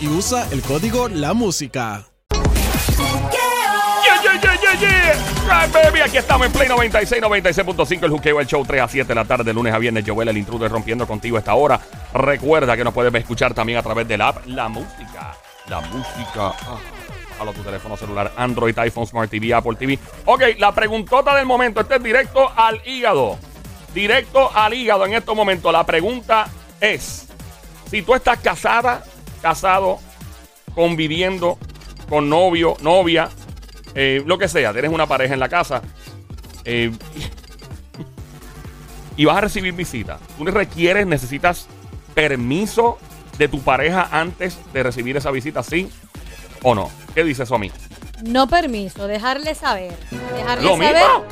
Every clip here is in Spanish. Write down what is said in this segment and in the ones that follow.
Y usa el código La Música. Yeah, yeah, yeah, yeah, yeah. Baby. Aquí estamos en Play 96, 96.5, el juqueo, el show 3 a 7 de la tarde, de lunes a viernes. Joel, el intruder, rompiendo contigo esta hora. Recuerda que nos puedes escuchar también a través del app La Música. La Música. Ah. Tu teléfono celular, Android, iPhone, Smart TV, Apple TV. Ok, la preguntota del momento. Este es directo al hígado. Directo al hígado en estos momentos. La pregunta es: si tú estás casada, casado, conviviendo con novio, novia, eh, lo que sea, tienes una pareja en la casa eh, y vas a recibir visita. Tú requieres, necesitas permiso de tu pareja antes de recibir esa visita, ¿sí o no? ¿Qué dice eso a mí? No permiso, dejarle saber. Dejarle ¿Lo saber. mismo?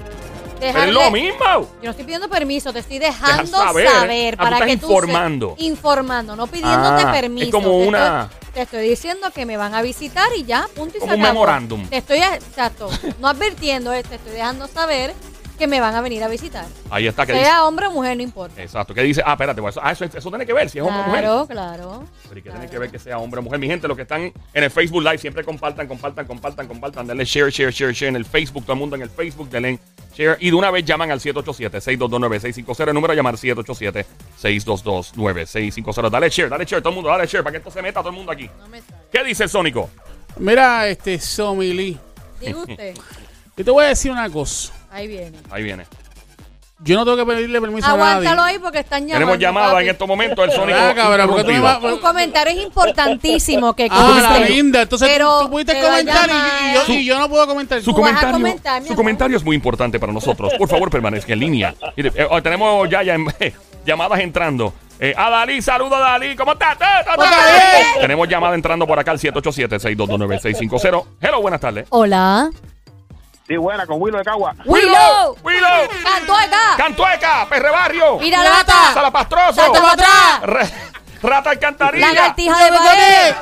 Dejarle- es lo mismo. Yo no estoy pidiendo permiso, te estoy dejando saber. saber, Ah, tú para que tú informando. se- informando, no pidiéndote Ah, permiso. es como Te una- estoy- te estoy diciendo que me van a visitar y ya, punto y Como se un acabó. memorándum. Te estoy, exacto, no advirtiendo, eh, te estoy dejando saber que me van a venir a visitar. Ahí está. ¿qué dice? Sea hombre o mujer, no importa. Exacto. ¿Qué dice? Ah, espérate. pues, eso, ah, eso, eso tiene que ver si es hombre o mujer. Claro, claro. Pero ¿y qué tiene que ver que sea hombre o mujer? Mi gente, los que están en el Facebook Live, siempre compartan, compartan, compartan, compartan. Denle share, share, share, share en el Facebook. Todo el mundo en el Facebook, denle. Y de una vez llaman al 787-622-9650. El número a llamar 787-622-9650. Dale share, dale share, todo el mundo, dale share para que esto se meta todo el mundo aquí. No me. ¿Qué dice el Sónico? Mira, este Somili. Diga usted. Yo te voy a decir una cosa. Ahí viene. Ahí viene. Yo no tengo que pedirle permiso a Aguántalo nadie. ahí porque están llamando. Tenemos llamada papi. en estos momentos. El Sónico. Ah, cabrón, ¿por qué tú me interrumpido. vas- Tu comentario es importantísimo que Ah, la conste. linda. Entonces tú- Pero tú pudiste a comentar y, yo, y yo no puedo comentar. Su vas a comentario, comentar, mi su amor. comentario es muy importante para nosotros. Por favor, permanezca en línea. Mire, eh, oh, tenemos ya, ya llamadas entrando. Eh, a Dalí, saludo a Dalí. ¿Cómo estás? Bien. Tenemos llamada entrando por acá al 787-622-9650. Hello, buenas tardes. Hola. Sí, buena, con Willow de Cagua. Willow. Willow, Cantueca. Cantueca, Perrebarrio, Mira lata. Salapastroso, atrás. Re- Rata Alcantarilla, Lagartija de pared.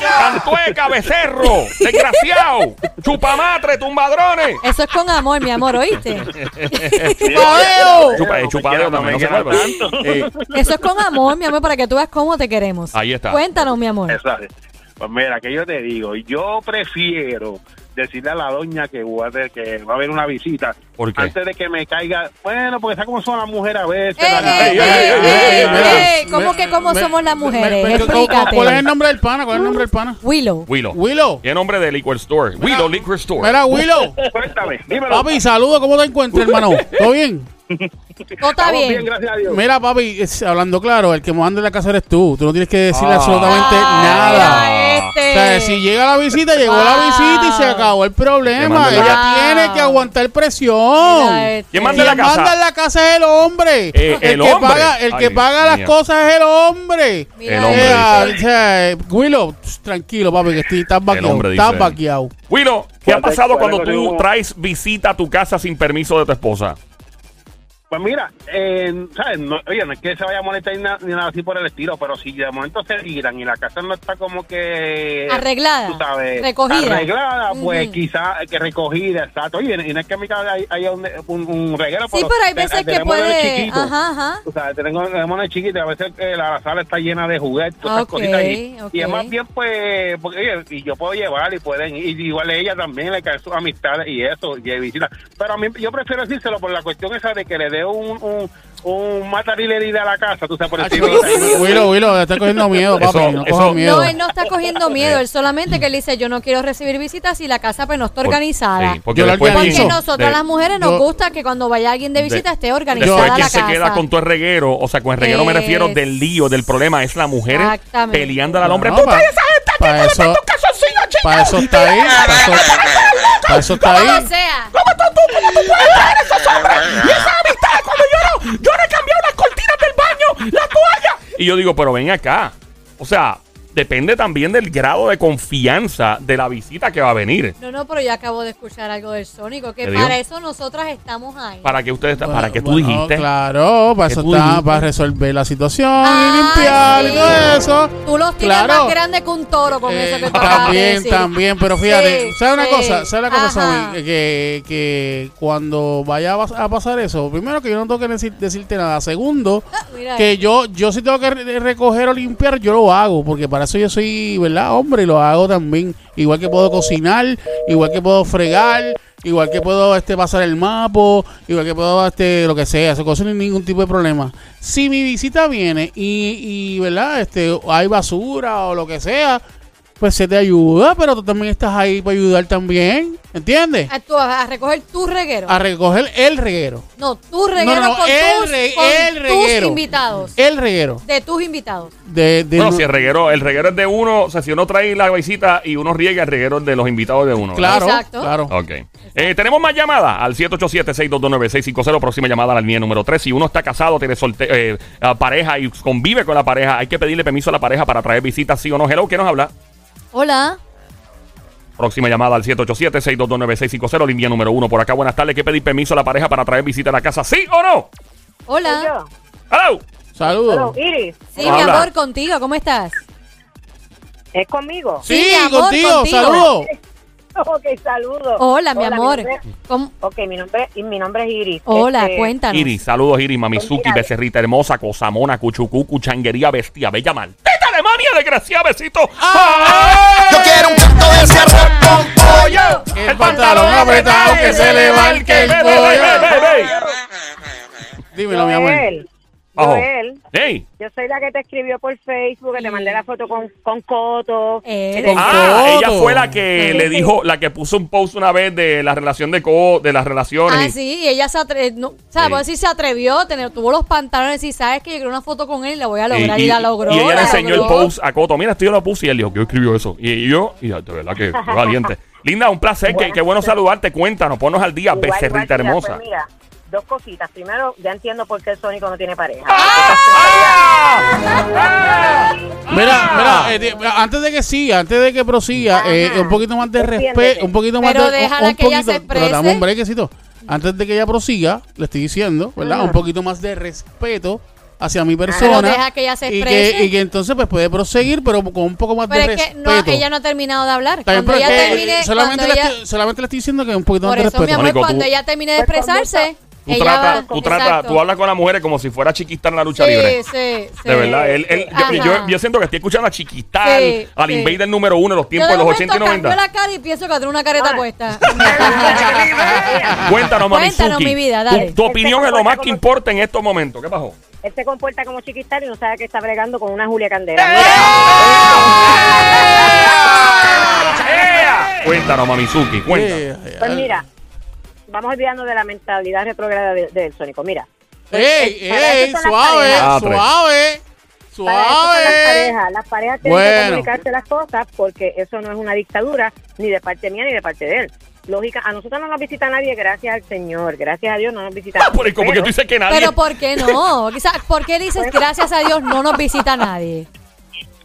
Cantueca, Becerro, Desgraciado, Chupamatre, Tumbadrones. Eso es con amor, mi amor, ¿oíste? ¡Chupadeo! Chupa, eh, chupadeo también, no se queda vuelva. tanto. Eh, Eso es con amor, mi amor, para que tú veas cómo te queremos. Ahí está. Cuéntanos, mi amor. Exacto. Pues mira, que yo te digo, yo prefiero decirle a la doña que, ver- que va a haber una visita ¿Por qué? antes de que me caiga. Bueno, porque sabes cómo son las mujeres a veces. ¿Cómo que cómo me- somos las mujeres? me- me- Explícate. ¿Cuál es el nombre del pana? ¿Cuál es el nombre del pana? Willow. Willow. Willow. ¿Qué nombre de Liquor Store? Willow Liquor Store. Mira, Willow. Cuéntame, dímelo. Papi, saludos. ¿Cómo te encuentras, hermano? ¿Todo bien? Todo está bien. gracias a Dios. Mira, papi, es- hablando claro, el que manda en la casa eres tú. Tú no tienes que decirle Ah. absolutamente Ay, nada. Este. O sea, si llega la visita, llegó la visita y se acabó el problema. Ella la- tiene que aguantar presión. Este. ¿Quién manda en la casa? manda en la casa es el hombre. Eh, el que hombre. paga, el que paga las cosas es el hombre. Mira El hombre Eh, dice. o sea, Willow, tranquilo, papi, que estoy, estás vaqueado. Estás vaqueado. Willow, ¿qué ha ¿Cuál es- pasado cuando tú traes visita a tu casa sin permiso de tu esposa? Pues mira, eh, ¿sabes? No, oye, no es que se vaya a molestar ni, na- ni nada así por el estilo, pero si de momento se tiran y la casa no está como que... Arreglada, Tú sabes, recogida. Arreglada, pues Ujú. quizá que recogida, exacto. Oye, y no es que en mi casa hay, hay un, un, un reguero, Sí, pero hay te- veces que tenemos nenes puede. Ajá, ajá. O sea, tenemos, tenemos y a veces eh, la sala está llena de juguetes, todas esas Ok, cositas. Y, ok. y es más bien, pues, porque oye, y yo puedo llevar y pueden, y igual ella también le cae sus amistades y eso, y visita. Pero a mí, yo prefiero decírselo por la cuestión esa de que le dé veo un, un, un matarileri de la casa, tú sabes, por Acho, encima. Willow, Willow, está cogiendo miedo, papi. Eso- no eso- miedo. No, él no está cogiendo miedo, él solamente que él dice, yo no quiero recibir visitas si la casa pues no está Por- organizada. sí, porque Porque organizo. nosotras de- las mujeres nos yo- gusta que cuando vaya alguien de visita de- esté organizada Después la quien casa. se queda con todo el reguero, o sea, con el reguero me refiero Es- del lío, del problema, es la mujer peleando al hombre. No, ¡Tú traes esa gente aquí, pa' tú le eso- metes un calzoncillo, chico! Para eso está ahí. Para eso, está ahí. ¿Cómo tú, tú, cómo tú puedes traer esos hombres y esas amistades cuando yo no he cambiado las cortinas del baño, la toalla? Y yo digo, pero ven acá. O sea, depende también del grado de confianza de la visita que va a venir. No, no, pero yo acabo de escuchar algo del Sónico, que ¿Qué para eso nosotras estamos ahí. Para que ustedes, para Bueno, que tú bueno, dijiste. Claro, para eso tú está, dijiste. para resolver la situación Ah, y limpiar sí. y todo eso. Tú los tienes Claro. más grande que un toro con Eh, eso que tú de también, decir. también, pero fíjate, Sí, ¿sabes una cosa? ¿Sabes una cosa. Sammy? Que, que cuando vaya a pas- a pasar eso, primero que yo no tengo que decir- decirte nada. Segundo, Ah, que yo, yo si tengo que re- recoger o limpiar, yo lo hago, porque para eso yo soy, ¿verdad? Hombre, y lo hago también. Igual que puedo cocinar, igual que puedo fregar, igual que puedo este pasar el mapo, igual que puedo este lo que sea, eso cosa sin ningún tipo de problema. Si mi visita viene y, y ¿verdad? Este hay basura o lo que sea, pues se te ayuda, pero tú también estás ahí para ayudar también, ¿entiendes? A, tú, a recoger tu reguero. A recoger el reguero. no, tu reguero No, no, con, el tus, re- con el tus reguero. invitados. El reguero. De tus invitados. De, de Bueno, no- si el reguero, el reguero es de uno, o sea, si uno trae la visita y uno riega, el reguero es de los invitados de uno. Claro, Exacto. claro. Ok. Eh, tenemos más llamadas al 787-622-9650, próxima llamada a la línea número 3. Si uno está casado, tiene solte eh, pareja y convive con la pareja, hay que pedirle permiso a la pareja para traer visitas, sí o no. Hello, ¿qué nos habla? Hola. Próxima llamada al 787-622-9650, línea número 1. Por acá, buenas tardes. Hay que pedir permiso a la pareja para traer visita a la casa, sí o no. Hola. Hello. Saludos. Hello, Iris, Sí, mi Habla. amor, contigo. ¿Cómo estás? ¿es conmigo? Sí, Sí, mi amor, contigo, contigo. saludos. Ok, saludos. Hola, mi amor. nombre- ¿Cómo? ok, mi nombre, y mi nombre es Iris. Hola, Este, cuéntanos. Iris, saludos Iris, Mamizuki, Becerrita Hermosa, Cosamona, Cuchucucu, Changuería, Bestia, Bella Maldita Alemania, desgraciada, besito. Yo quiero un canto de ese arroz con pollo. El pantalón apretado que se le marque el ve, ve, pollo. Dímelo, mi amor. Joel, Hey. yo soy la que te escribió por Facebook, que te mandé la foto con, con Coto. Eh, Con Ah, ella Coto. fue la que Sí. le dijo, la que puso un post una vez de la relación de co, de las relaciones. Ah, y- sí, y ella se atrevió, no, o sea, Sí. puedo decir, se atrevió tener, tuvo los pantalones y sabes que yo quiero una foto con él y la voy a lograr. Y, y, la logró. y ella le enseñó el post a Coto. Mira, esto yo lo puse y él dijo, ¿qué escribió eso? Y yo, y de verdad que valiente. Linda, un placer, que, qué bueno saludarte. Cuéntanos, ponnos al día, Igual, becerrita hermosa. pues mira, dos cositas. Primero, ya entiendo por qué el Sónico no tiene pareja. Mira, mira, eh, di- antes de que siga, antes de que prosiga, eh, un poquito más de respeto, un poquito más Pero de déjala un que ella poquito, se pero dame un brequecito. Antes de que ella prosiga, le estoy diciendo, ¿verdad? Un poquito más de respeto hacia mi persona. deja que ella se y que, y que entonces pues puede proseguir, pero con un poco más Pero de es que respeto. no, ella no ha terminado de hablar. Cuando pero ella termine, solamente, cuando le ella, estoy, solamente le estoy diciendo que un poquito por más de eso, mi respeto. amor, Mónico, cuando tú- ella termine de Pues expresarse, Tú, ella trata, va- tú, trata, Exacto. tú hablas con las mujeres como si fuera chiquistar en la lucha sí, libre. Sí, sí. De verdad, él, él- yo, yo, yo siento que estoy escuchando a Chiquistar, Sí, al sí. Invader número uno de los Yo tiempos de de los momento 80 y 90. cambio la cara y pienso que tiene una careta Ah. puesta. Cuéntanos, Mamizuki. Cuéntanos, mi vida, dale. Tu, tu opinión es lo más que como- importa en estos momentos. ¿Qué pasó? Él se comporta como chiquistar y no sabe que está bregando con una Julia Candela. ¡Ea! Cuéntanos, Mamizuki, cuéntanos. Eh, Pues mira, vamos olvidando de la mentalidad retrógrada de- del Sónico. Mira, ¡Ey, ey! Suave, parejas. suave, son las suave. parejas. Las parejas tienen que comunicarse las cosas porque eso no es una dictadura ni de parte mía ni de parte de él. Lógica, a nosotros no nos visita nadie, gracias al Señor. Gracias a Dios no nos visita Ah, nadie. por- como que tú dices que nadie. Pero ¿por qué no? Quizá- ¿Por qué dices gracias a Dios no nos visita nadie?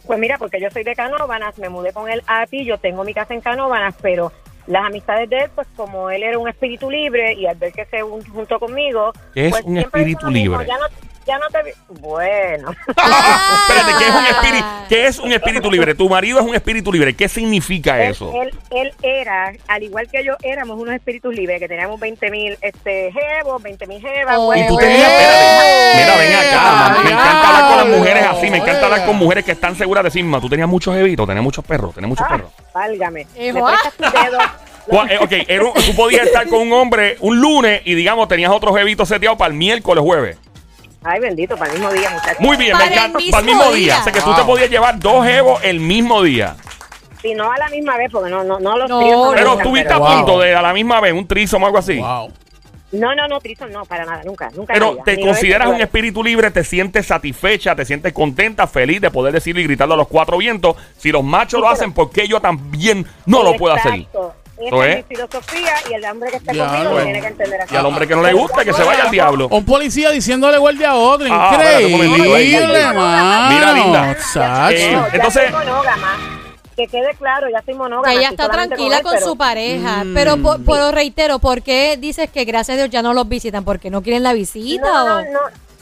Pues mira, porque yo soy de Canóvanas, me mudé con él a ti, yo tengo mi casa en Canóvanas, pero las amistades de él, pues como él era un espíritu libre y al ver que se un- juntó conmigo... ¿Qué es pues, un espíritu mismo, libre? Ya no, ya no te... vi- Bueno, Espérate, ¿qué es un espíritu? ¿Qué es un espíritu libre? Tu marido es un espíritu libre. ¿Qué significa él, eso? él, él era, al igual que yo, éramos unos espíritus libres, que teníamos 20 mil este, jevos, 20 mil jevas. Oh. Y tú tenías, espérate, mira, ven acá, me encanta hablar con las mujeres así, me encanta hablar con mujeres que están seguras de sí mismas. Tú tenías muchos jevitos, tenías muchos perros, tenías muchos Ah, perros. válgame. Eh, ok, era un- tú podías estar con un hombre un lunes y digamos tenías otro jevito seteado para el miércoles jueves. Ay, bendito, para el mismo día, muchachos. Muy bien, Para me el encanta. mismo para el mismo día. día. O sea que tú te podías llevar dos jevos el mismo día. Y no a la misma vez, porque no, no, no los No, tríos no me Pero gustan, estuviste a punto de a la misma vez un trisom o algo así. Wow. No, no, no, Trison no, para nada, nunca, nunca. en la Pero vida. te Ni consideras un espíritu libre, te sientes satisfecha, te sientes contenta, feliz de poder decirlo y gritarlo a los cuatro vientos. Si los machos lo hacen, ¿por qué yo también no lo puedo hacer? Exacto. ¿Eso Esa es? es mi filosofía y el hombre que esté Ya, conmigo lo bueno. tiene que entender así. Y al hombre que no le gusta, que se vaya al diablo. Un policía diciéndole guardia a otro. Ah, espérate un momentito, ahí, Increíble, ahí. mano. Mira, linda. Eh, No, ya entonces- soy monógama. Que quede claro, ya soy monógama. Ella estoy está solamente tranquila él, con pero- su pareja. Mm. Pero, por, pero reitero, ¿por qué dices que gracias a Dios ya no los visitan? ¿Porque no quieren la visita? No, o? no, no,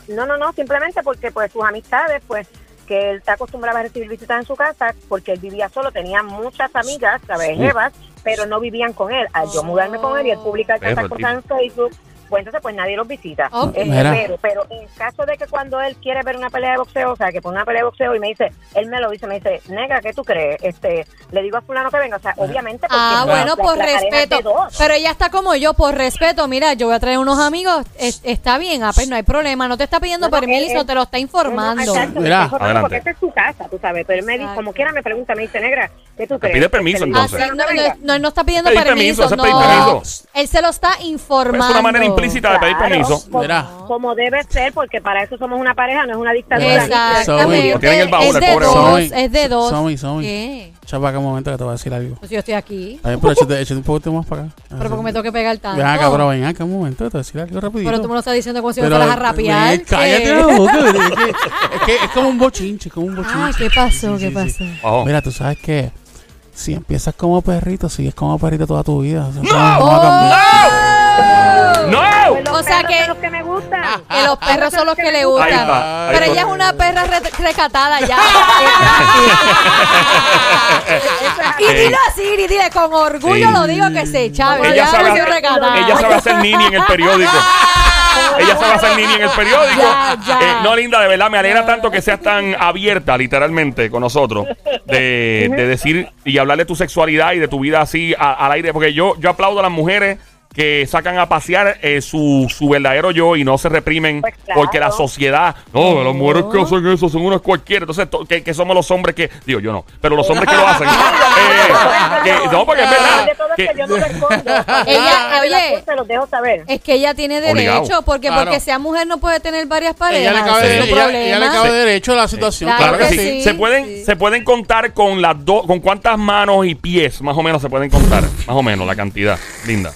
no, no, no, simplemente porque pues sus amistades, pues que él está acostumbrado a recibir visitas en su casa porque él vivía solo, tenía muchas amigas, ¿sabes? Jevas, pero no vivían con él. Al yo mudarme con él y él publicar Eso, tantas cosas en Facebook, pues entonces pues nadie los visita. Este, pero, pero en caso de que cuando él quiere ver una pelea de boxeo, o sea, que pone una pelea de boxeo y me dice, él me lo dice, me dice, nega, ¿qué tú crees? Este, le digo a fulano que venga, o sea, obviamente porque Ah, bueno, la- por la respeto. Pero ella está como yo, por respeto. Mira, yo voy a traer unos amigos. es- está bien, ah, pues no hay problema. No te está pidiendo permiso, él- te lo está informando. No, no, exacto, Mira, está informando adelante. Porque esta es su casa, tú sabes. Pero él me dice, como quiera me pregunta, me dice, negra, ¿qué tú Te crees? pide permiso, Este, digo, entonces. "Fulano no, no, venga". no, él no está pidiendo permiso. permiso, no. permiso. Él se lo está informando. Es una manera implícita de pedir Claro, permiso. Como, debe ser, porque para eso somos una pareja, no es una dictadura. Exactamente. Lo tienen en el baúl, es el de pobre dos, es de dos. Somi, Somi. ¿Qué? Chapa, acá un momento que te voy a decir algo. Pues yo estoy aquí. Bien, pero échate, échate un poquito más para acá. Pero porque me tengo que pegar tanto. Ven acá, pero ven acá un momento, te voy a decir algo rapidito. Pero tú me lo estás diciendo como si me fueras a rapear. ven, Cállate la boca, es, que, es que es como un bochinche, como un bochinche. Ay, ¿qué pasó? Sí, ¿Qué sí, sí. pasó? Mira, tú sabes que si empiezas como perrito, sigues como perrito toda tu vida. O sea, ¡No! vamos a cambiar. ¡No! Perros que- son los que me gustan. Que los perros son los que le gustan. Ahí está, ahí Pero ella es una perra re- recatada ya. y dilo así, y dile con orgullo Sí. lo digo que se chave. Ella sabe, soy recatada. ella sabe hacer nini en el periódico. Ella sabe hacer nini en el periódico. Ya, ya. Eh, no, linda, de verdad, me alegra tanto que seas tan abierta, literalmente, con nosotros. De, de decir y hablar de tu sexualidad y de tu vida así a- al aire. Porque yo, yo aplaudo a las mujeres que sacan a pasear eh, su, su verdadero yo y no se reprimen Pues claro. porque la sociedad, no, las mujeres que hacen eso son unas cualquiera. Entonces, to- que, que somos los hombres que, digo yo no, pero los hombres que lo hacen. eh, que- no, porque es verdad. Que- yo no. Ella, oye. cosas Se los dejo saber. Es que ella tiene Obligado. derecho, porque Claro. porque sea mujer no puede tener varias parejas. Ella le cabe, es su ella, ella le problema. cabe derecho a la situación. Claro Claro que que sí. sí, Se pueden, sí. se pueden contar con las dos, con cuántas manos y pies, más o menos se pueden contar, más o menos la cantidad, linda.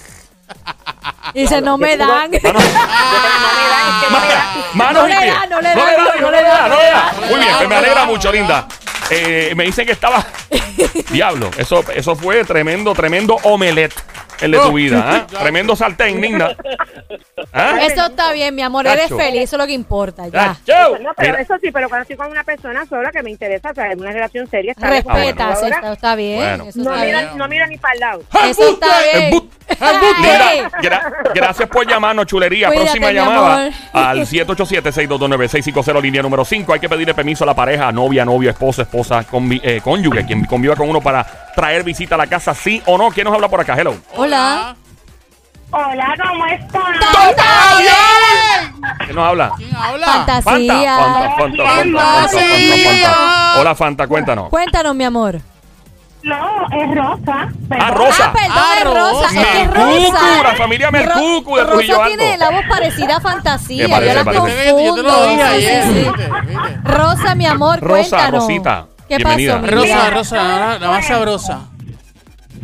Dice, no me dan. No me dan, es que no me dan. manos No y le da, no le da, no le da, no le. Muy bien, pues me alegra mucho, linda. Eh, me dicen que estaba. Diablo, eso, eso fue tremendo, tremendo omelette el de tu vida. ¿ah? Tremendo sartén, linda. ¿Ah? Eso está bien, mi amor. Eres feliz, eso es lo que importa. Ya. Chacho. No, pero Mira, eso sí, pero cuando estoy con una persona sola que me interesa, o sea, en una relación seria, está Respeta, Ah, eso bueno. está, está bien. Bueno. Eso No está mira, bien. no mira ni para el lado. Eso está bien. Linda, gra- gracias por llamarnos, chulería. Cuídate, Próxima mi llamada amor. al 787-622-9650, línea número 5. Hay que pedirle permiso a la pareja, novia, novio, esposa, esposa, convi- eh, cónyuge, quien conviva con uno para traer visita a la casa, sí o no. ¿Quién nos habla por acá? Hello. Hola. Hola, ¿cómo están? ¿Quién nos habla? ¿Quién habla? Fanta. Fantasía. Fanta, Fanta, Fanta, Fanta, Fanta, Fanta. Hola, Fanta, cuéntanos. Cuéntanos, mi amor. No, es Rosa. Ah, Rosa. Ah, perdón, Ah, es Rosa. Rosa. Es que Mercucu, Rosa. la familia Mercucu de Trujillo Rosa Alto. tiene la voz parecida a Fantasía. Me parece, yo la parece. confundo. Yo te lo dije Sí, ayer. sí, sí. Rosa, mi amor, Rosa, cuéntanos. Rosita, ¿Qué bienvenida. pasó, Rosa? Rosa, la, la más sabrosa.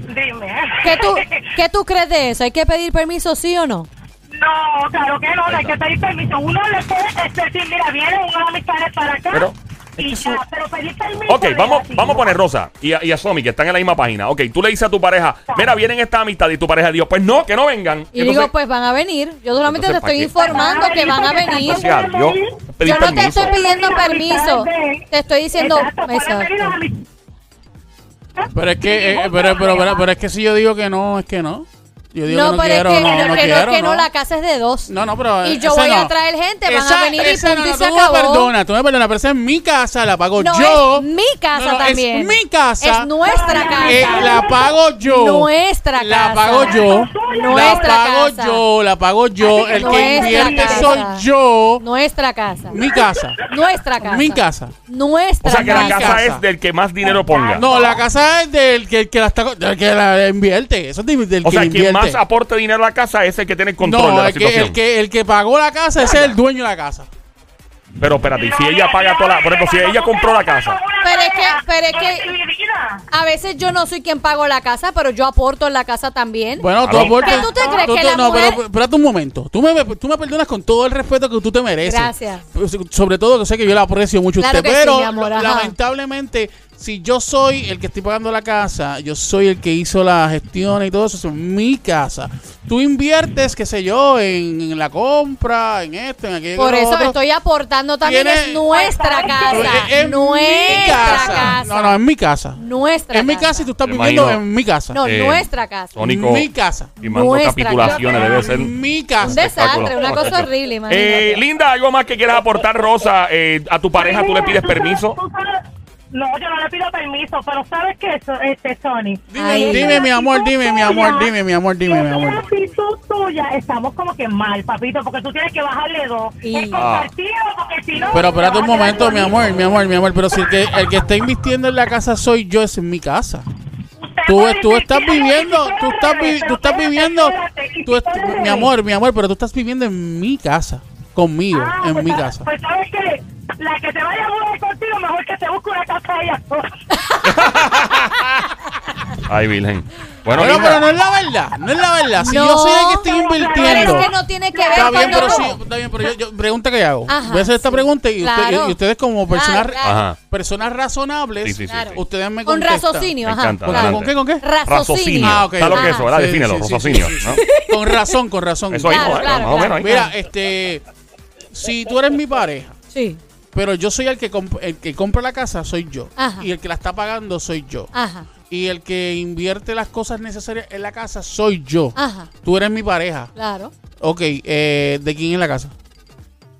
Dime. ¿Qué tú, ¿Qué tú crees de eso? ¿Hay que pedir permiso, sí o no? No, claro que no, no hay que pedir permiso. Uno le puede decir, mira, vienen unas amistades para acá. Pero- y ya, pero pedir permiso. Ok, vamos, vamos a poner Rosa y a, y a Somi, que están en la misma página. Ok, tú le dices a tu pareja, mira, vienen esta amistad y tu pareja dijo, pues no, que no vengan. Y entonces- digo, pues van a venir. Yo solamente Entonces, te estoy informando que van a venir. Yo Yo no te estoy pidiendo permiso. Te estoy diciendo. Exacto, Pero es que, eh, pero, pero, pero, pero es que si yo digo que no, es que no. Yo digo No, que no pero quiero, es que no, no, no que quiero, no, que no, no. la casa es de dos. No, no, pero Y yo voy a traer gente, van Esa- a venir y esa punto no, y se tú me acabó. perdonas, tú me perdonas, pero esa es mi casa, la pago No, yo. es mi casa también. Es mi casa. Es nuestra casa. Eh, la pago yo. Nuestra La casa. pago yo. Nuestra la pago casa. yo, la pago yo. El que invierte casa. soy yo. Nuestra casa. Mi casa. Nuestra casa. Mi casa. Nuestra O sea que la casa, casa. es del que más dinero ponga. No, la casa es del que, que la está del que la invierte. Eso es del, que invierte. Más aporte dinero a la casa es el que tiene el control de la el que, situación. el, que, el que pagó la casa ese es el dueño de la casa. Pero espérate, si ella paga toda la... Por ejemplo, si ella compró la casa. Pero es que, pero es que a veces yo no soy quien pago la casa, pero yo aporto en la casa también. Bueno, tú Claro. aportas. ¿Qué tú te crees que la no, mujer- pero espérate un momento. Tú me, tú me perdonas con todo el respeto que tú te mereces. Gracias. Sobre todo que sé que yo la aprecio mucho a Claro usted, que sí, pero amor, lamentablemente, si yo soy el que estoy pagando la casa, yo soy el que hizo la gestión y todo eso, es mi casa. Tú inviertes, qué sé yo, en, en la compra, en esto, en aquello. Por eso otro. estoy aportando también. Tiene- Es nuestra casa. Es- es mi nuestra casa. casa. No, no, es mi casa. Nuestra Es mi casa. casa y tú estás Me viviendo imagino. en mi casa. No, Eh, nuestra casa. Tónico mi casa. firmando Nuestra capitulaciones casa. debe ser... Mi Un casa. desastre, una cosa horrible. Eh, Linda, ¿algo más que quieras aportar, Rosa? Eh, ¿A tu pareja tú le pides permiso? No, yo no le pido permiso, pero ¿sabes qué, so- este, Sony? Dime, Ay. dime, mi amor, dime, mi amor, dime, mi amor, dime, mi amor. actitud tuya, estamos como que mal, papito, porque tú tienes que bajarle dos. Y- Es compartido, porque si no... Pero espérate un momento, mi amor, mi amor, mi amor. Pero si el que, el que está invirtiendo en la casa soy yo, es mi casa. Tú, tú estás viviendo, tú estás, tú estás viviendo, tú est- mi amor, mi amor, pero tú estás viviendo en mi casa, conmigo, Ah, en pues, mi sa- casa. Pues sabes que la que se vaya a mudar contigo, mejor que se busque una casa ella sola. Ay, Virgen. Bueno, Bueno, Linda, pero no es la verdad, no es la verdad. Si No, yo soy el que estoy Pero invirtiendo. es que no tiene que ver Está bien, pero sí, está bien, pero yo, yo- pregunta que hago. Ajá, Voy a hacer esta sí. pregunta y, usted- Claro. y ustedes como personas, Claro, personas razonables, Sí, sí, sí, Claro. sí. ustedes me Con contestan. raciocinio, Me ajá. encanta, ¿Con, con qué, con qué? Raciocinio. Raciocinio. Ah, ok. ¿Sabes lo que eso, verdad? Sí, Defínelo, sí, sí, raciocinio. sí, sí, ¿no? Con razón, con razón. Eso ahí, Claro, ¿no? claro, más o menos ahí. Mira, este, si tú eres mi pareja, Sí. pero yo soy el que el que compra la casa soy yo Ajá. y el que la está pagando soy yo Ajá. y el que invierte las cosas necesarias en la casa soy yo. Ajá. Tú eres mi pareja. Claro. Ok, eh, ¿de quién es la casa?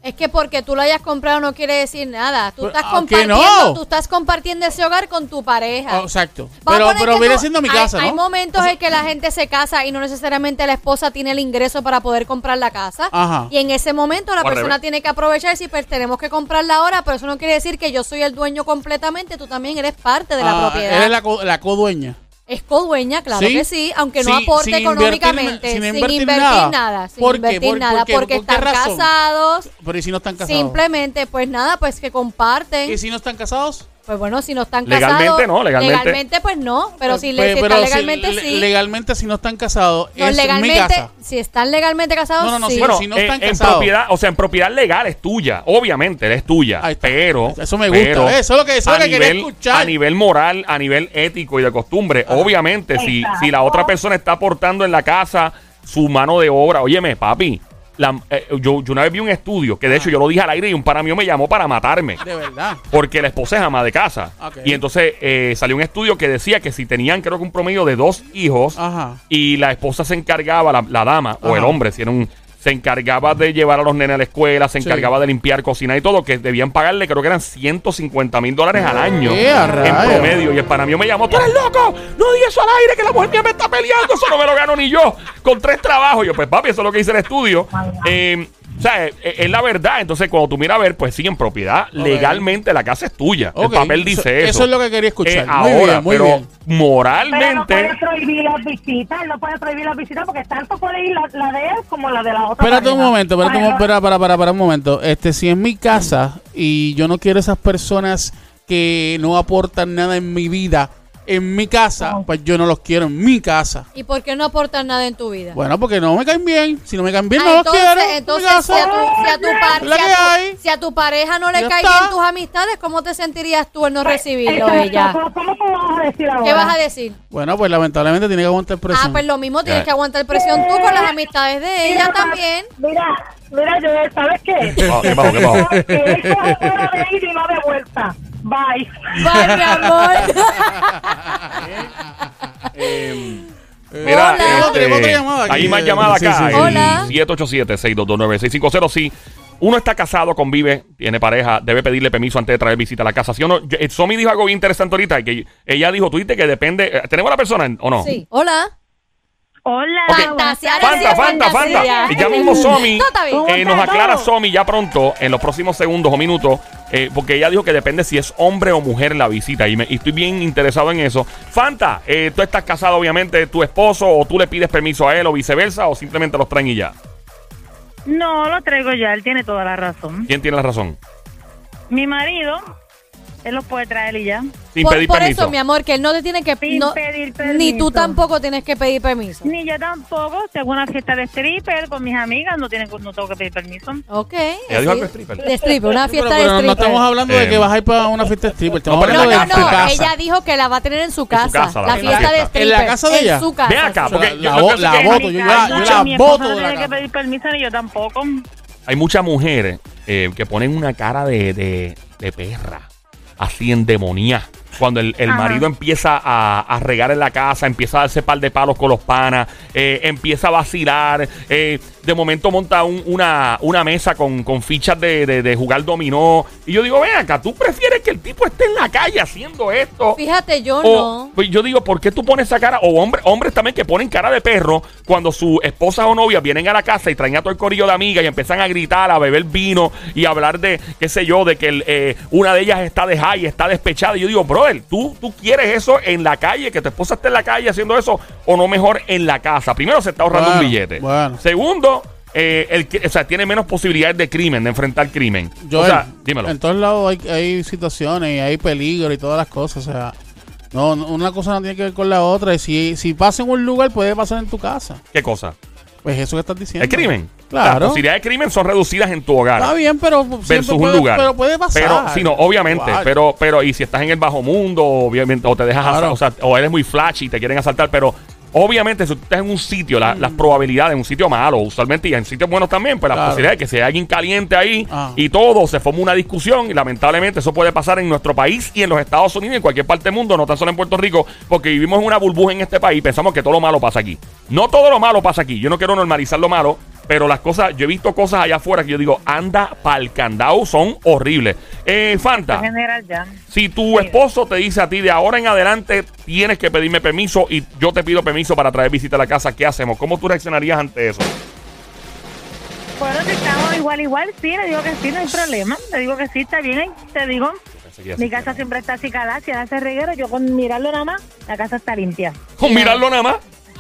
Es que porque tú lo hayas comprado no quiere decir nada. Tú Pero, estás ¿a que compartiendo, no? tú estás compartiendo ese hogar con tu pareja. Oh, exacto. Vamos Pero, pero viene tú- siendo mi casa, Hay ¿no? momentos en que la gente se casa y no necesariamente la esposa tiene el ingreso para poder comprar la casa. Ajá. Y en ese momento la persona revés. tiene que aprovechar y decir, pues tenemos que comprarla ahora, pero eso no quiere decir que yo soy el dueño completamente, tú también eres parte de la Ah, propiedad. Eres la, co- la codueña. Es codueña, claro Sí. que sí, aunque no Sí, aporte sin económicamente, sin sin, invertir nada. nada. sin invertir ¿Por- nada, por qué? porque ¿Por qué están razón? casados, Pero ¿y si no están casados? simplemente, pues nada, pues que comparten. ¿Y si no están casados? Pues bueno, si no están Legalmente casados. no, legalmente. Legalmente, pues no. Pero si, le, Pues, si pero están si legalmente, le- sí. Legalmente si no están casados, No, es mi legalmente, casa. si están legalmente casados, No, no, no, sí. Bueno, si no eh, están en casados. propiedad, o sea, en propiedad legal es tuya, obviamente es tuya, pero Eso me gusta, pero eso es lo que- eso es a lo que quería nivel- escuchar. A nivel moral, a nivel ético y de costumbre, obviamente si, si la otra persona está aportando en la casa su mano de obra, óyeme, papi, la- eh, yo, yo una vez vi un estudio que de hecho yo lo dije al aire y un pana mío me llamó para matarme. De verdad. Porque la esposa es ama de casa. Y entonces eh, salió un estudio que decía que si tenían, creo que un promedio de dos hijos, Ajá. y la esposa se encargaba, la, la dama o el hombre, si era un. Se encargaba de llevar a los nenes a la escuela, se Sí. encargaba de limpiar, cocinar y todo, que debían pagarle, creo que eran 150 mil dólares al año ¡Eh, a en promedio. Y el pana mío me llamó, tú eres loco, no di eso al aire, que la mujer mía me está peleando, eso no me lo gano ni yo, con tres trabajos. Y yo, pues papi, eso es lo que dice el estudio. Eh, o sea, es, es la verdad. Entonces, cuando tú miras a ver, pues sí, en propiedad, legalmente la casa es tuya. El papel dice eso. eso es lo que quería escuchar. Eh, Muy ahora, bien, muy pero bien. Pero no moralmente. puede prohibir las visitas, él no puede prohibir las visitas porque tanto puede ir la, la de él como la de la otra. Espérate un momento, espérate un Bueno, momento, espera, para, para, para un momento. Este, si es mi casa y yo no quiero esas personas que no aportan nada en mi vida, en mi casa, pues yo no los quiero en mi casa. ¿Y por qué no aportan nada en tu vida? Bueno, porque no me caen bien. Si no me caen bien, Ah, no los entonces, quiero. en mi entonces casa. si, a tu, si, a tu par- si a tu- hay. si a tu pareja no le Ya caen está. bien tus amistades, ¿cómo te sentirías tú en no recibirlo exacto, ella? ¿Cómo, cómo tú vas a decir ahora? ¿Qué vas a decir? Bueno, pues lamentablemente tiene que aguantar presión. Ah, pues lo mismo tienes que aguantar presión tú con las amistades de ella también. Mira, mira, yo, ¿sabes qué? Ah, ¿qué pasó, qué pasó? Que eso es fuera de ida y no de vuelta. Bye. Bye, mi amor. Mira, Hola. este, Tenemos otra llamada aquí. hay más llamadas Sí, acá. sí, sí. el Hola. 787-622-9650. Sí, uno está casado, convive, tiene pareja, debe pedirle permiso antes de traer visita a la casa. ¿Sí o no? Yo- eh, Somi dijo algo bien interesante ahorita, que ella dijo, tú dijiste que depende... eh, ¿Tenemos la persona o no? Sí. Hola. Hola. Ok. Fantasear Fanta, Fanta, fantasía. Fanta. Y ya mismo Somi No, está bien. ¿Cómo eh, nos aclara? Somi ya pronto, en los próximos segundos o minutos, eh, porque ella dijo que depende si es hombre o mujer la visita. Y, me- y estoy bien interesado en eso. Fanta, eh, tú estás casado, obviamente, tu esposo, o tú le pides permiso a él, o viceversa, o simplemente los traen y ya. No, lo traigo ya, él tiene toda la razón. ¿Quién tiene la razón? Mi marido, él lo puede traer y ya. Sin por pedir por permiso. eso, mi amor, que él no te tiene que... Sin no- pedir Ni tú permiso. tampoco tienes que pedir permiso. Ni yo tampoco, tengo una fiesta de stripper con mis amigas, no, tienen, no tengo que pedir permiso. Ok. Ella dijo algo de stripper. De stripper, una fiesta pero de no, stripper. no estamos hablando de Eh, que vas a ir para una fiesta de stripper. Estamos hablando No, de no, no. casa. Ella dijo que la va a tener en su casa. casa, la la fiesta. fiesta de ¿En stripper. la casa de ella? En su casa. Ve acá, porque la yo- la voto, yo la- yo la voto no tiene que pedir permiso ni yo tampoco. Hay muchas mujeres eh, que ponen una cara de, de, de perra, así en demonía. Cuando el, el marido empieza a, a regar en la casa, empieza a darse par de palos con los panas, eh, empieza a vacilar, eh, de momento monta un- una, una mesa con, con fichas de, de- de jugar dominó. Y yo digo, ven acá, ¿tú prefieres que el tipo esté en la calle haciendo esto? Fíjate, yo O, no. pues yo digo, ¿por qué tú pones esa cara? O hombre, hombres también que ponen cara de perro cuando su esposa o novia vienen a la casa y traen a todo el corillo de amigas y empiezan a gritar, a beber vino y a hablar de, qué sé yo, de que el, eh, una de ellas está de high, está despechada. Y yo digo, brother, ¿tú, ¿tú quieres eso en la calle? ¿Que tu esposa esté en la calle haciendo eso? ¿O no mejor en la casa? Primero, se está ahorrando Bueno, un billete. bueno. Segundo, eh, el, o sea, tiene menos posibilidades de crimen, de enfrentar crimen. Yo, o sea, dímelo. En todos lados hay, hay situaciones y hay peligro y todas las cosas. O sea, no, no- una cosa no tiene que ver con la otra. Y si, si pasa en un lugar, puede pasar en tu casa. ¿Qué cosa? Pues eso que estás diciendo. ¿El crimen? Claro. Las posibilidades de crimen son reducidas en tu hogar. Está bien, pero versus un puede, lugar. Pero puede pasar. Pero, sí, no, obviamente. Pero, pero, y si estás en el bajo mundo, obviamente, o te dejas Claro. o sea, o eres muy flashy y te quieren asaltar, pero obviamente si tú estás en un sitio, la- las probabilidades, en un sitio malo, usualmente, y en sitios buenos también, pues la posibilidad de que sea alguien caliente ahí Ah. y todo, se forma una discusión, y lamentablemente eso puede pasar en nuestro país y en los Estados Unidos y en cualquier parte del mundo, no tan solo en Puerto Rico, porque vivimos en una burbuja en este país y pensamos que todo lo malo pasa aquí. No todo lo malo pasa aquí. Yo no quiero normalizar lo malo, pero las cosas, yo he visto cosas allá afuera que yo digo, anda pa'l candado, son horribles. Eh, Fanta. En general ya. Si tu esposo te dice a ti de ahora en adelante tienes que pedirme permiso y yo te pido permiso para traer visita a la casa, ¿qué hacemos? ¿Cómo tú reaccionarías ante eso? Bueno, si estamos igual, igual, sí, le digo que sí, no hay problema. Le digo que sí, está bien, te digo. Mi casa siempre está así calada, si hace reguero, yo con mirarlo nada más, la casa está limpia. Con mirarlo nada más,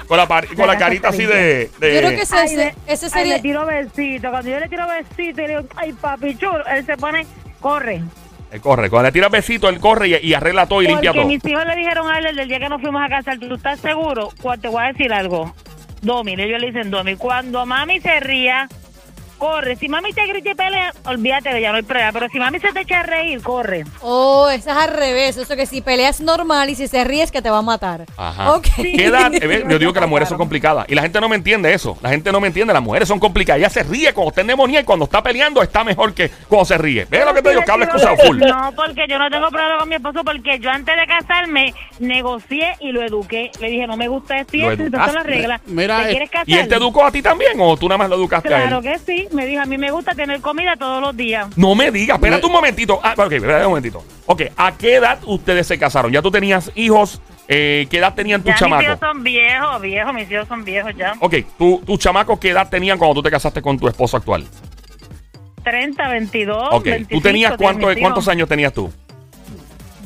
con la, par- con la carita así de... de- Yo creo que ese, Ay, ese, le- ese ay, sería... le tiro besito. Cuando yo le tiro besito y le digo, ay, papi chulo, él se pone, corre. Él corre, cuando le tiras besito, él corre y, y arregla todo y limpia Porque todo. mis hijos le dijeron a él el día que nos fuimos a casar, ¿tú estás seguro? Cu- Te voy a decir algo. Domi, ellos le dicen Domi. Cuando mami se ría, corre. Si mami te grita y pelea, olvídate de ella, no hay problema. Pero si mami se te echa a reír, corre. Oh, eso es al revés. Eso que si peleas normal y si se ríes que te va a matar. Ajá. Ok. ¿Qué edad? Eh, Yo digo que las mujeres son complicadas. Y la gente no me entiende eso. La gente no me entiende. Las mujeres son complicadas. Ella se ríe cuando está en demonía y cuando está peleando está mejor que cuando se ríe. ¿Ves lo que te digo? Que habla excusado full. No, porque yo no tengo problema con mi esposo, porque yo antes de casarme negocié y lo eduqué. Le dije, no me gusta esto y esto, estas son las educaste. reglas. Mira, ¿Te quieres casar? ¿Y él te educó a ti también o tú nada más lo educaste a Claro él? que sí. Me dijo, a mí me gusta tener comida todos los días. No me digas, espérate un momentito. Ah, ok, espérate un momentito. Ok, ¿a qué edad ustedes se casaron? ¿Ya tú tenías hijos? Eh, ¿Qué edad tenían tus Ya mis hijos chamacos? son viejos, viejos, mis hijos son viejos ya. Ok, tu- tus chamacos, ¿qué edad tenían cuando tú te casaste con tu esposo actual? 30, 22, Ok, 25. ¿tú tenías cuánto, cuántos años tenías tú?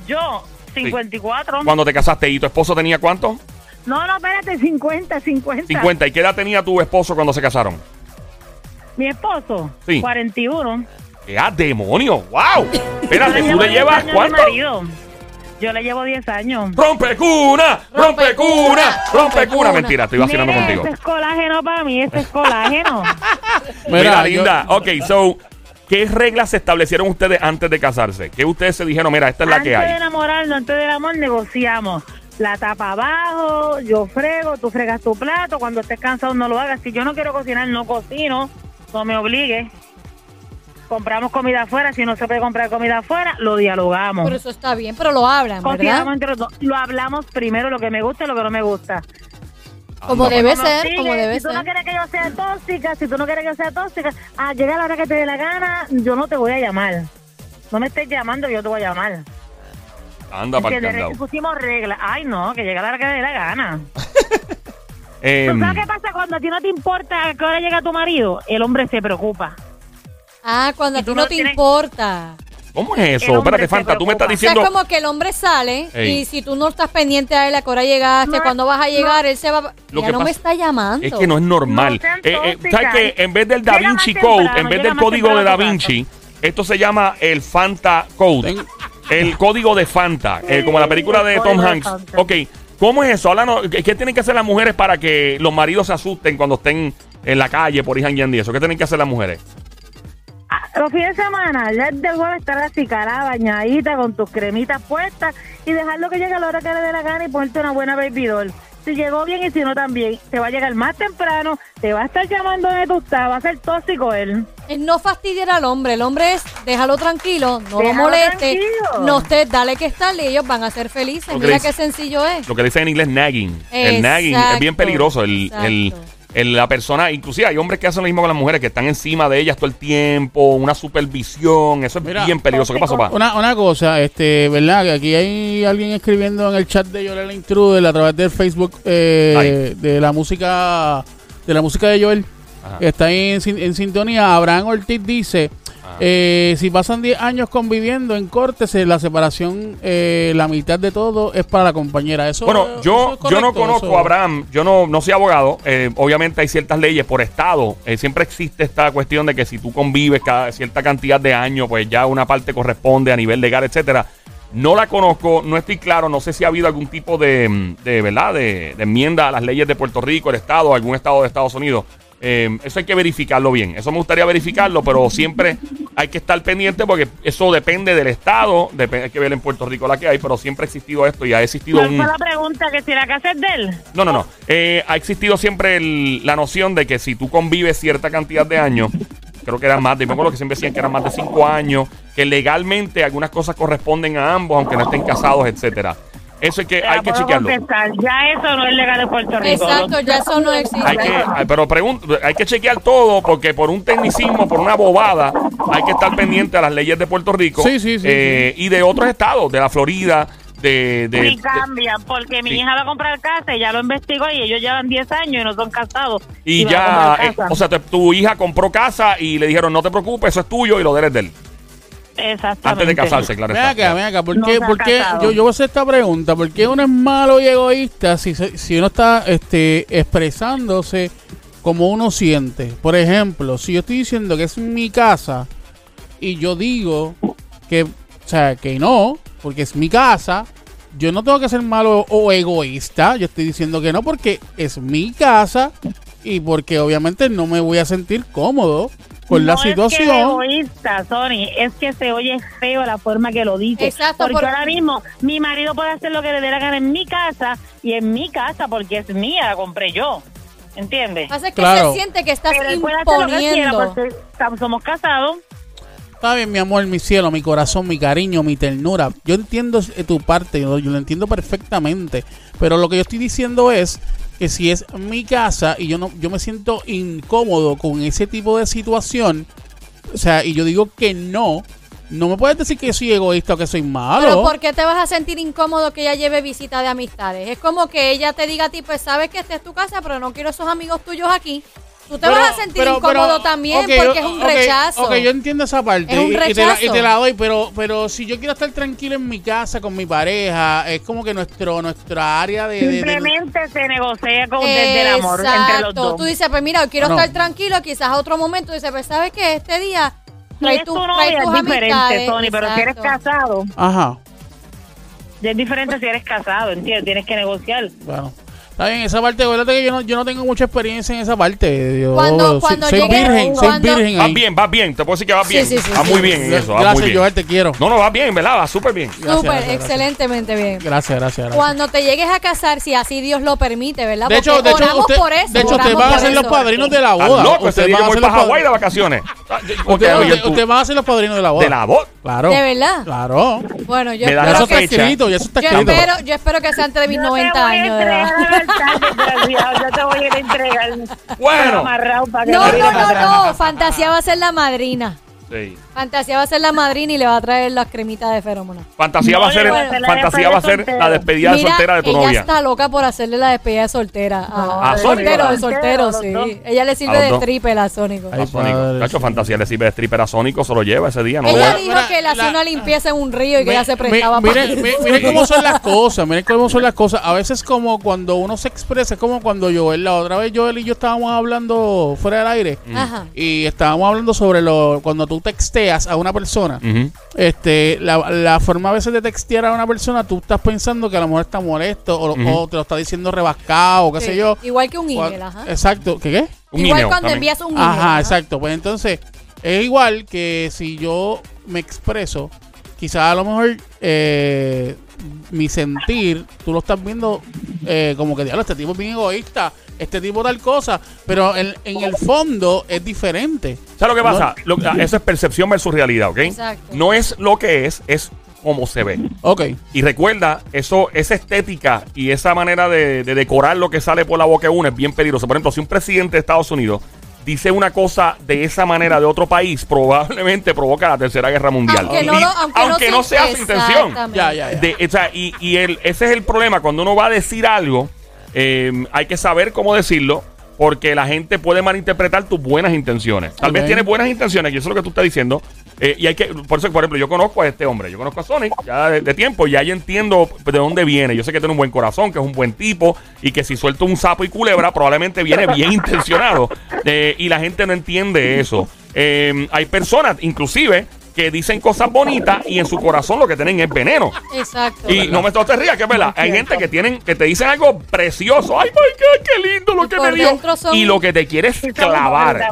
Yo, 54. Cuando te casaste y tu esposo tenía cuánto? No, no, espérate, 50, 50. 50. ¿Y qué edad tenía tu esposo cuando se casaron? Mi esposo, Sí. 41. ¡Qué ah, demonio! ¡Wow! Espérate, ¿tú le 10 llevas años cuánto? marido. Yo le llevo 10 años. ¡Rompe cuna! ¡Rompe cuna! ¡Rompe cuna! Mentira, estoy vacilando contigo. Ese es colágeno para mí, ese es colágeno. Mira, Mira, yo- linda. Ok, so, ¿qué reglas se establecieron ustedes antes de casarse? ¿Qué ustedes se dijeron? Mira, esta es la antes que de hay. enamorarnos, antes del amor, negociamos. La tapa abajo, yo frego, tú fregas tu plato. Cuando estés cansado, no lo hagas. Si yo no quiero cocinar, no cocino. No me obligues. Compramos comida afuera. Si no se puede comprar comida afuera, lo dialogamos. Pero eso está bien, pero lo hablan, ¿verdad? entre los dos. Lo hablamos primero, lo que me gusta y lo que no me gusta. Como debe No ser, sigue. como debe si tú no ser. quieres que yo sea tóxica, si tú no quieres que yo sea tóxica, a llega la hora que te dé la gana, yo no te voy a llamar. No me estés llamando, yo te voy a llamar. Anda para el. Pusimos reglas. Ay, no, que llega la hora que te dé la gana. Em, ¿Tú sabes qué pasa cuando a ti no te importa a qué hora llega tu marido? El hombre se preocupa. Ah, cuando a ti no no te tienes- importa. ¿Cómo es el eso? hombre Espérate, se Fanta, tú me estás preocupa. O sea, diciendo. es como que el hombre sale Ey. y si tú no estás pendiente a él, a qué hora llegaste, No, cuándo vas a llegar, él se va... Lo ya que no me pasa- está llamando. Es que no es normal. No sean Eh, eh, tóxicas. ¿Sabes que En vez del Da Llega más Vinci temprano, Code, en vez llega del más código de temprano Da a tu Vinci, esto se llama el Fanta Code. Ten- El código de Fanta, eh, como la película de el Tom código de Hanks. Fanta. Ok, ¿cómo es eso? Háblanos, ¿qué, tienen que hacer las mujeres para que los maridos se asusten cuando estén en la calle por jangueando y eso? ¿Qué tienen que hacer las mujeres? Los fines de semana, ya del jueves estar cara, bañadita, con tus cremitas puestas y dejarlo que llegue a la hora que le dé la gana y ponerte una buena baby. Si llegó bien y si no también, te va a llegar más temprano, te va a estar llamando tú estás, va a ser tóxico él. Es no fastidiar al hombre. El hombre es déjalo tranquilo, no lo moleste, tranquilo. no estés, dale que estarle y ellos van a ser felices. Lo que Mira dice- qué sencillo es. Lo que dicen en inglés nagging. El nagging es bien Exacto, peligroso. El, el- exacto. el- la persona, inclusive hay hombres que hacen lo mismo con las mujeres, que están encima de ellas todo el tiempo, una supervisión. Eso es Mira, bien peligroso. ¿Qué pasó, pa? Una, una cosa, este, ¿verdad? Que aquí hay alguien escribiendo en el chat de Joel Intruder a través del Facebook eh, de la música de la música de Joel. Ajá. Está ahí en, en sintonía. Abraham Ortiz dice: eh, Si pasan 10 años conviviendo en cortes, la separación, eh, la mitad de todo es para la compañera. Eso Bueno, eso yo, yo no conozco eso- a Abraham, yo no, no soy abogado. eh, obviamente hay ciertas leyes por estado. eh, siempre existe esta cuestión de que si tú convives cada cierta cantidad de años, pues ya una parte corresponde a nivel legal, etcétera. No la conozco, no estoy claro, no sé si ha habido algún tipo de, de ¿verdad? De, de enmienda a las leyes de Puerto Rico, el estado, algún estado de Estados Unidos. Eh, eso hay que verificarlo bien. Eso me gustaría verificarlo, pero siempre hay que estar pendiente porque eso depende del estado. Dep- hay que ver en Puerto Rico la que hay, pero siempre ha existido esto y ha existido ¿Cuál un. fue la pregunta? Que si la casa es de él. No, no, no. Eh, ha existido siempre el- la noción de que si tú convives cierta cantidad de años, creo que eran más, de me acuerdo que siempre decían que eran más de cinco años, que legalmente algunas cosas corresponden a ambos, aunque no estén casados, etcétera. Eso hay que, hay que chequearlo. contestar. Ya eso no es legal en Puerto Rico. Exacto, ya eso no existe. Hay que, ay, pero pregunto, hay que chequear todo porque por un tecnicismo, por una bobada, hay que estar pendiente a las leyes de Puerto Rico Sí, sí, sí, eh, y de otros estados, de la Florida, de, de- de- cambian, porque mi Sí. hija va a comprar casa y ya lo investigó y ellos llevan 10 años y no son casados. y ya, eh, o sea, te- tu hija compró casa y le dijeron no te preocupes, eso es tuyo y lo de él es de él. Exactamente. Antes de casarse, claro. Ven acá, ven acá, ¿por No qué, por qué- yo, yo voy a hacer esta pregunta, ¿por qué uno es malo y egoísta si, se- si uno está este, expresándose como uno siente? Por ejemplo, si yo estoy diciendo que es mi casa y yo digo que, o sea, que no, porque es mi casa, yo no tengo que ser malo o egoísta, yo estoy diciendo que no porque es mi casa y porque obviamente no me voy a sentir cómodo con la no Es que situación. es egoísta, Sony, es que se oye feo la forma que lo dice. Exacto, Porque por- ahora mismo mi marido puede hacer lo que le dé la gana en mi casa y en mi casa porque es mía, la compré yo. ¿Entiendes? Pasa es que Claro. se siente que estás Pero lo que quiera imponiendo. porque estamos, somos casados. Está bien, mi amor, mi cielo, mi corazón, mi cariño, mi ternura. Yo entiendo eh, tu parte, yo, yo lo entiendo perfectamente. Pero lo que yo estoy diciendo es que si es mi casa y yo no, yo me siento incómodo con ese tipo de situación, o sea, y yo digo que no, no me puedes decir que soy egoísta o que soy malo. Pero ¿por qué te vas a sentir incómodo que ella lleve visita de amistades? Es como que ella te diga a ti, pues sabes que esta es tu casa, pero no quiero esos amigos tuyos aquí. Tú te Pero- vas a sentir pero- incómodo pero, también porque es un rechazo. Ok, yo entiendo esa parte. Es un y- y, te la, y rechazo. te la doy, pero, pero si yo quiero estar tranquilo en mi casa con mi pareja, es como que nuestro nuestra área de... de- de- Simplemente se negocia con, desde el amor entre los dos. Tú dices, pues mira, quiero Bueno. estar tranquilo, quizás a otro momento dices, pues sabes que este día Si trae es tu- novia es diferente, amistades. Sony, pero si eres casado, Ajá. ya es diferente si eres casado, ¿entiendes? Tienes que negociar. Bueno, está bien, esa parte, acuérdate que yo no, yo no tengo mucha experiencia en esa parte. Yo Cuando- soy- cuando soy, virgen, soy cuando- virgen Vas ahí. bien, vas bien. Te puedo decir que vas bien. sí, sí, vas sí. muy bien en eso. vas muy Gracias, bien. Joel, te quiero. No, no, vas bien, ¿verdad? Vas súper bien. Gracias, Súper, gracias, gracias. excelentemente bien. Gracias, gracias, gracias. Cuando te llegues a casar, si así Dios lo permite, ¿verdad? De hecho, Porque de hecho, usted, por eso. de hecho ustedes oramos van a ser los padrinos de la boda. Ustedes día van yo a ser para los Hawái de padrinos. vacaciones. Ah, Usted, usted, usted va a ser los padrinos de la boda. de la voz. Claro. ¿De verdad? Claro. Bueno, yo Ya la eso espero está que, escrito, eso está yo escrito. espero, yo espero que sea entre mis Yo te 90 voy a años de desgraciado, Yo te voy a ir a entregar. Bueno. Amarrado para que No, no, no, no. Fantasía va a ser la madrina. Sí. Fantasía va a ser la madrina y le va a traer las cremitas de feromonas. Fantasía No, va a ser, fantasía va a ser despedida la despedida de soltera de tu ella novia. está loca por hacerle la despedida de soltera. A, ¿A a Sónico? soltero, de Soltero, sí. dos. Ella le sirve de stripper a Sónico. A Cacho, fantasía le sirve de stripper a Sónico, se lo lleva ese día. No Ella lo- dijo que le hacía la- una limpieza en un río y que ella se prestaba para miren, mi- miren cómo son las cosas, miren cómo son las cosas. A veces como cuando uno se expresa, es como cuando Joel, la otra vez Joel y yo estábamos hablando fuera del aire Ajá. y estábamos hablando sobre lo cuando tú texteas a una persona. Este, la, la forma a veces de textear a una persona, tú estás pensando que a lo mejor está molesto o, o te lo está diciendo rebascado, qué Sí, sé yo. Igual que un email, ajá. Exacto, ¿qué qué? Un Igual email cuando también. envías un email. Ajá, exacto. Pues entonces, es igual que si yo me expreso, quizás a lo mejor eh, mi sentir, tú lo estás viendo eh, como que, diablo, este tipo es bien egoísta, este tipo tal cosa, pero en, en el fondo es diferente. ¿Sabes lo que pasa? Lo- ah, eso es percepción versus realidad, ¿ok? Exacto. No es lo que es, es cómo se ve. Ok. Y recuerda, eso, esa estética y esa manera de, de decorar lo que sale por la boca de uno es bien peligroso. Por ejemplo, si un presidente de Estados Unidos dice una cosa de esa manera de otro país, probablemente provoca la tercera guerra mundial. Aunque no Y- lo- aunque no sea se- su intención. Ya, ya, ya. De- o sea, y y el, ese es el problema. Cuando uno va a decir algo, eh, hay que saber cómo decirlo. Porque la gente puede malinterpretar tus buenas intenciones. Tal vez tienes buenas intenciones, y eso es lo que tú estás diciendo. eh, y hay que, por eso, por ejemplo, yo conozco a este hombre, yo conozco a Sonic ya de, de tiempo, y ya yo entiendo de dónde viene. Yo sé que tiene un buen corazón, que es un buen tipo, y que si suelta un sapo y culebra, probablemente viene bien intencionado. Eh, y la gente no entiende eso. Eh, hay personas, inclusive, que dicen cosas bonitas y en su corazón lo que tienen es veneno. Exacto. Y no me no te rías, que es verdad. Hay gente que tienen, que te dicen algo precioso. Ay, my God, qué lindo lo Y que me dio. son- Y lo que te quieres son clavar.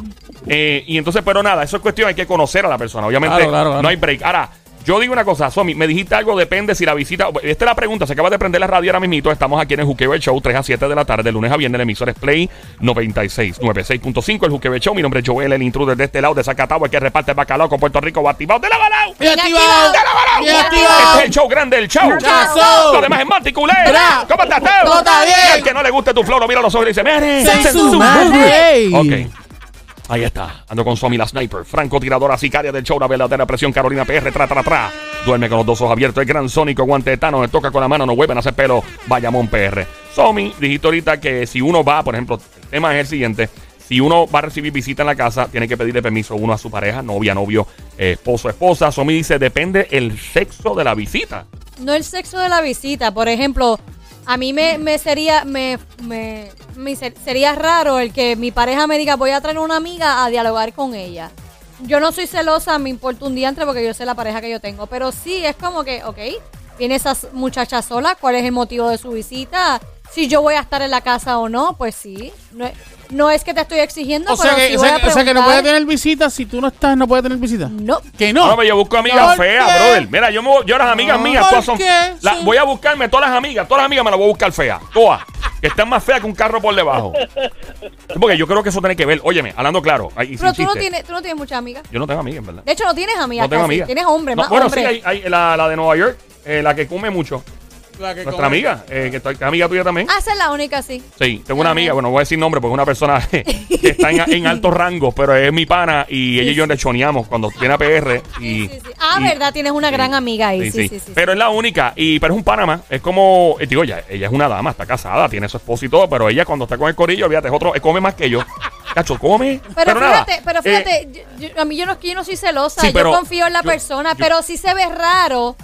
Eh, y entonces, pero nada, eso es cuestión, hay que conocer a la persona. Obviamente, Claro, claro, claro. no hay break. Ahora, yo digo una cosa, Somi, me dijiste algo, depende si la visita. Esta es la pregunta, se acaba de prender la radio ahora mismito. Estamos aquí en el Juqueo Show, 3 a 7 de la tarde, de lunes a viernes. El emisor es Play 96, 96.5. El Juqueo Show. Mi nombre es Joel, el intruder de este lado, de Zacatau, el que reparte el bacalao con Puerto Rico, activado de la balao. Activado. ¡De la balao! Este es el show grande, el show. Lo demás es Monticulé. Bra. ¿Cómo estás, Teo? Todo bien. Y al que no le guste tu flow, lo mira a los ojos y le dice, ¡Mire! ¡Sen su su madre! Ok. Ahí está. Ando con Somi la sniper. Franco tiradora sicaria del show. La verdadera presión. Carolina PR. Tra, tra, tra. Duerme con los dos ojos abiertos. El gran sónico. Guante de toca con la mano. No vuelven a hacer pelo. Bayamón PR. Somi, dijiste ahorita que si uno va, por ejemplo, el tema es el siguiente. Si uno va a recibir visita en la casa, tiene que pedirle permiso uno a su pareja, novia, novio, eh, esposo, esposa. Somi dice, depende el sexo de la visita. No el sexo de la visita. Por ejemplo, a mí me, me sería me, me- me ser- sería raro el que mi pareja me diga voy a traer una amiga a dialogar con ella. Yo no soy celosa, me importa un diantre porque yo sé la pareja que yo tengo. Pero sí, es como que, ok, viene esa muchacha sola, ¿cuál es el motivo de su visita? Si yo voy a estar en la casa o no, pues sí. No, es- no es que te estoy exigiendo, O sea, pero que, sí o voy sea a que- o sea que no preguntar. puede tener visitas. Si tú no estás, no puede tener visitas. No. Que No, no. pero yo busco amigas ¿Por feas, qué? brother. Mira, yo, me, voy- yo las amigas No, mías, ¿por todas son. qué? la- Sí. Voy a buscarme todas las amigas, todas las amigas me las voy a buscar feas. Todas. Que están más feas que un carro por debajo. Porque yo creo que eso tiene que ver. Óyeme, hablando claro. ahí, Pero tú no, tienes, tú no tienes muchas amigas. Yo no tengo amigas, en verdad. De hecho, no tienes amigas. No tengo casi. amigas. Tienes hombres, No, más Bueno, hombres. sí, hay, hay la, la de Nueva York, eh, la que come mucho. La que Nuestra come- amiga, eh, que, que es amiga tuya también. Ah, esa es la única, sí. Sí, tengo una amiga, bueno, no voy a decir nombre porque es una persona que está en, en altos rangos, pero es mi pana y ella y yo lechoneamos cuando tiene APR. Y, Sí, sí, sí. Ah, y- verdad, tienes una gran amiga ahí. Sí, sí, sí. Pero es la única, y pero es un Panamá. Es como, eh, digo, ella, ella es una dama, está casada, tiene su esposo y todo, pero ella cuando está con el corillo, olvídate, es otro, eh, come más que yo. Cacho, come. Pero, nada, fíjate, pero eh, fíjate, yo- yo- a mí yo no yo no soy celosa, Sí, pero yo confío en la yo- persona, yo- pero sí se ve raro,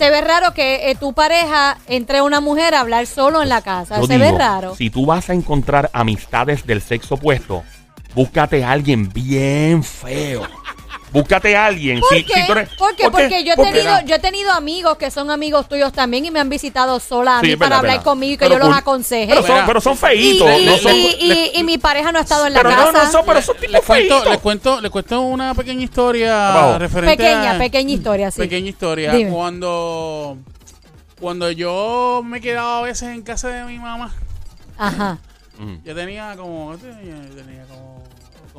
se ve raro que eh, tu pareja entre una mujer a hablar solo en la casa, yo se ve raro. Si tú vas a encontrar amistades del sexo opuesto, búscate a alguien bien feo. Búscate a alguien. ¿Por si, qué? si tú eres- ¿Por qué? ¿por qué? Porque yo he Porque- tenido, yo he tenido amigos que son amigos tuyos también y me han visitado sola a Sí, mí es para verdad, hablar verdad. conmigo y que Pero yo los aconseje. Pero son, pero son y, feitos. y- no son- y- y- y mi pareja no ha estado en la pero no, casa. no son, pero son tipos Les cuento, feitos. les cuento, les cuento una pequeña historia Abajo. referente Pequeña, a- pequeña historia, sí. pequeña historia. Dime. Cuando cuando yo me quedaba a veces en casa de mi mamá, Ajá. Yo tenía como yo tenía como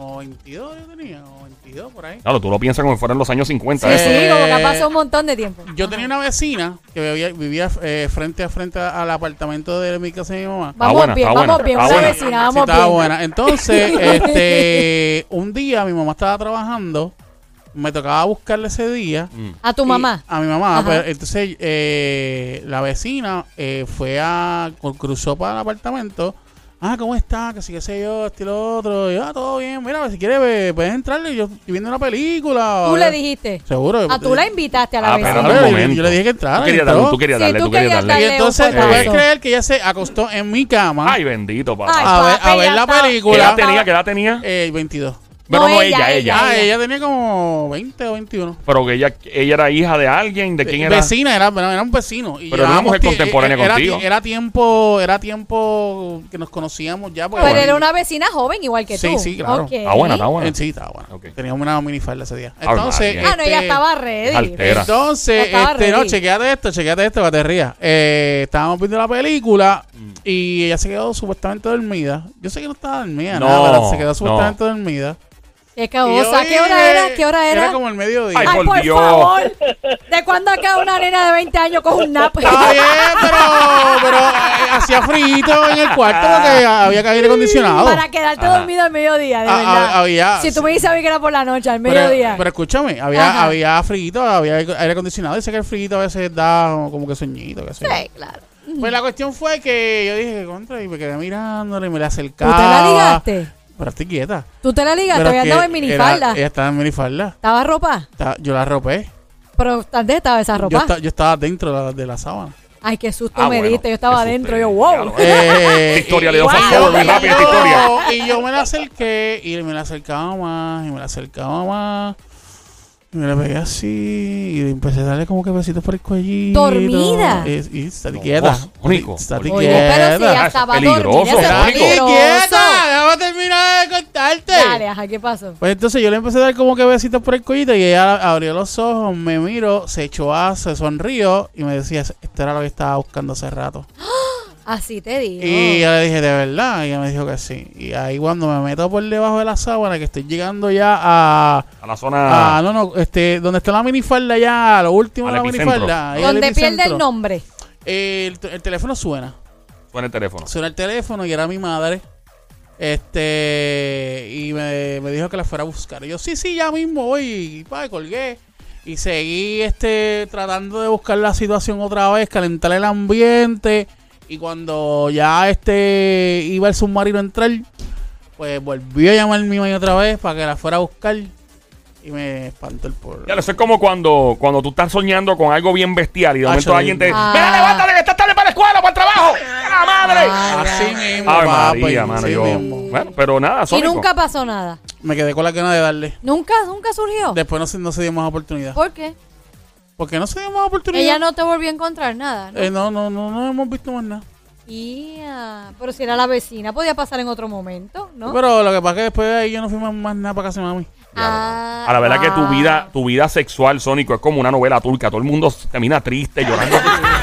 como 22 yo tenía, como 22 por ahí. Claro, tú lo piensas como si fueran los años 50. Sí, ¿eh? sí, como que ha Eh, pasado un montón de tiempo. Yo tenía una vecina que vivía, vivía, eh, frente a frente al apartamento de mi casa de mi mamá. Vamos buena, bien, vamos buena, bien, una buena. vecina, Sí, vamos estaba bien. buena. Entonces, este, un día mi mamá estaba trabajando, me tocaba buscarle ese día. Mm. A tu mamá. A mi mamá. Ajá. pues, entonces, eh, la vecina eh, fue a. cruzó para el apartamento. Ah, ¿cómo está? Que sí, qué sé yo, este y lo otro. Y, ah, todo bien. Mira, si quieres, puedes entrarle. Yo estoy viendo una película. Tú le dijiste. Seguro. Ah, tú la invitaste a la Ah, pero vecina. no el Yo- momento. yo le dije que entrara, Tú querías darle, tú querías Sí, darle, tú tú querías querías darle. Y entonces, un tú puedes creer que ella se acostó en mi cama Ay, bendito, papá. Ay, a ver, a ver la está. ¿Qué edad película. tenía? ¿Qué edad tenía? Eh, 22. Pero No, no, ella, ella, ella. ella. Ah, ella tenía como 20 o 21. Pero que ella, ella era hija de alguien, ¿de quién era? Vecina, era, bueno, era un vecino. Y Pero era una mujer contemporánea era, contigo. Era tiempo, era tiempo que nos conocíamos ya. porque- Pero era una vecina joven igual que Sí, tú. sí, claro. Ok. Está buena, está buena. Eh, sí, estaba bueno. Ok. Teníamos una minifalda ese día. Ay, Entonces. Ah, no, ella este, estaba ready. Altera. Entonces, Estaba este, no, ready. chequeate esto, chequeate esto, rías. Eh, estábamos viendo la película Mm. y ella se quedó supuestamente dormida. Yo sé que no estaba dormida, No, nada, pero se quedó no. supuestamente dormida. Qué cabosa. ¿Qué hora era? ¿Qué hora era? Era como el mediodía. Ay, Ay, por Dios. favor. ¿De cuándo acá una nena de 20 años coge un nap? Está bien, pero, pero eh, hacía frío en el cuarto porque había que aire acondicionado. Para quedarte Ajá. dormido al mediodía, de Ah, verdad. ah, había- si tú me dices a mí que era por la noche, al Pero, mediodía. pero escúchame, había, Ajá. había frío, había aire acondicionado. Dice que el frío a veces da como que sueñito. qué sé yo. sí, claro. Pues la cuestión fue que yo dije, contra, y me quedé mirándole y me la ¿Tú acercaba. te la ligaste? Pero estoy quieta. ¿Tú te la ligaste? Pero que en minifalda. era- Ella estaba en minifalda. ¿Estaba ropa? Estaba- Yo la ropé. Pero ¿dónde estaba esa Yo, ropa? esta- yo estaba dentro de la, de la sábana. Ay, qué susto Ah, me bueno, diste. Yo estaba adentro. Yo, wow. Eh, historia le dio muy y rápido, esta yo- historia. Y yo me la acerqué y me la acercaba más y me la acercaba más. Y me la pegué así y empecé a darle como que besitos por el cuellito. ¿Dormida? Y, y está No, quieta. Mónico. Está Oye, Oye, quieta. pero si Ah, es estaba peligroso, dormida. Está peligroso. quieta. Déjame terminar de contarte. Dale, ajá, ¿qué pasó? Pues entonces yo le empecé a dar como que besitos por el cuellito y ella abrió los ojos, me miró, se echó a, se sonrió y me decía, esto era lo que estaba buscando hace rato. Así te digo. Y yo le dije, ¿de verdad? Y ella me dijo que sí. Y ahí cuando me meto por debajo de la sábana, que estoy llegando ya a... A la zona. a no, no, este, donde está la minifalda ya, a lo último de la epicentro. minifalda. Donde pierde el nombre. El, el teléfono suena. Suena el teléfono. Suena el teléfono y era mi madre. Este, y me, me dijo que la fuera a buscar. Y yo, sí, sí, ya mismo voy. Y pa, colgué. Y seguí este, tratando de buscar la situación otra vez, calentar el ambiente. Y cuando ya este iba el submarino a entrar, pues volvió a llamar mi madre otra vez para que la fuera a buscar. Y me espantó el pueblo. Ya, eso es como cuando, cuando tú estás soñando con algo bien bestial y de momento alguien te. Ah. Escuela, para el trabajo! ¡A la madre! Así mismo, María, mano, así yo. mismo. Bueno, pero nada, Y Sónico. nunca pasó nada. Me quedé con la gana de darle. ¿Nunca? ¿Nunca surgió? Después no se, no se dio más oportunidad. ¿Por qué? ¿Por qué no se dio más oportunidad? Ella no te volvió a encontrar nada, ¿no? Eh, no, no, no, no hemos visto más nada. Ia, Pero si era la vecina, podía pasar en otro momento, ¿no? Pero lo que pasa es que después de ahí yo no fui más, más nada para casa de mami. Ah, A la verdad que tu ah. vida, tu vida sexual, Sónico, es como una novela turca. Todo el mundo termina triste, llorando.